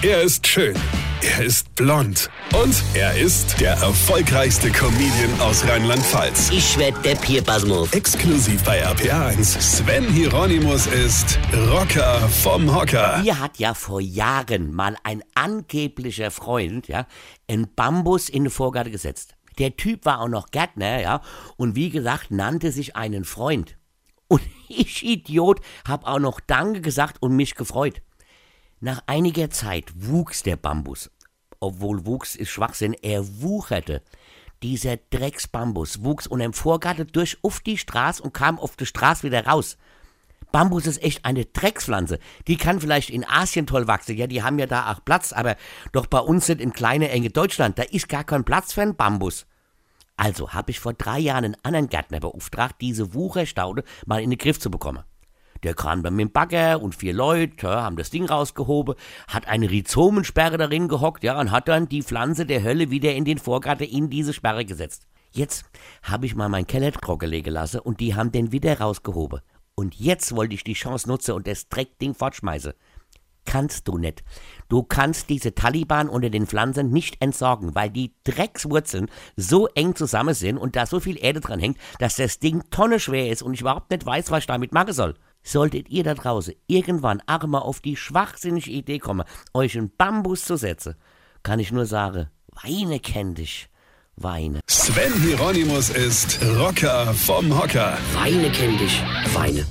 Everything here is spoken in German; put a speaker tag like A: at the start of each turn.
A: Er ist schön. Er ist blond. Und er ist der erfolgreichste Comedian aus Rheinland-Pfalz.
B: Ich werd der Pierpasmus.
A: Exklusiv bei RPA1. Sven Hieronymus ist Rocker vom Hocker.
B: Mir hat ja vor Jahren mal ein angeblicher Freund, ja, einen Bambus in den Vorgarten gesetzt. Der Typ war auch noch Gärtner, ja, und wie gesagt, nannte sich einen Freund. Und ich, Idiot, hab auch noch Danke gesagt und mich gefreut. Nach einiger Zeit wuchs der Bambus. Obwohl Wuchs ist Schwachsinn, er wucherte. Dieser Drecksbambus wuchs unterm Vorgarten durch auf die Straße und kam auf die Straße wieder raus. Bambus ist echt eine Dreckspflanze. Die kann vielleicht in Asien toll wachsen, ja, die haben ja da auch Platz, aber doch bei uns sind in kleine, enge Deutschland, da ist gar kein Platz für einen Bambus. Also habe ich vor drei Jahren einen anderen Gärtner beauftragt, diese Wucherstaude mal in den Griff zu bekommen. Der kam dann mit dem Bagger und vier Leute ja, haben das Ding rausgehoben, hat eine Rhizomensperre darin gehockt, ja, und hat dann die Pflanze der Hölle wieder in den Vorgarten in diese Sperre gesetzt. Jetzt habe ich mal mein Keller trocken gelassen und die haben den wieder rausgehoben. Und jetzt wollte ich die Chance nutzen und das Dreckding fortschmeißen. Kannst du nicht. Du kannst diese Taliban unter den Pflanzen nicht entsorgen, weil die Dreckswurzeln so eng zusammen sind und da so viel Erde dran hängt, dass das Ding tonneschwer ist und ich überhaupt nicht weiß, was ich damit machen soll. Solltet ihr da draußen irgendwann auch mal auf die schwachsinnige Idee kommen, euch einen Bambus zu setzen, kann ich nur sagen, weine kenn dich. Weine.
A: Sven Hieronymus ist Rocker vom Hocker.
B: Weine kenn dich. Weine.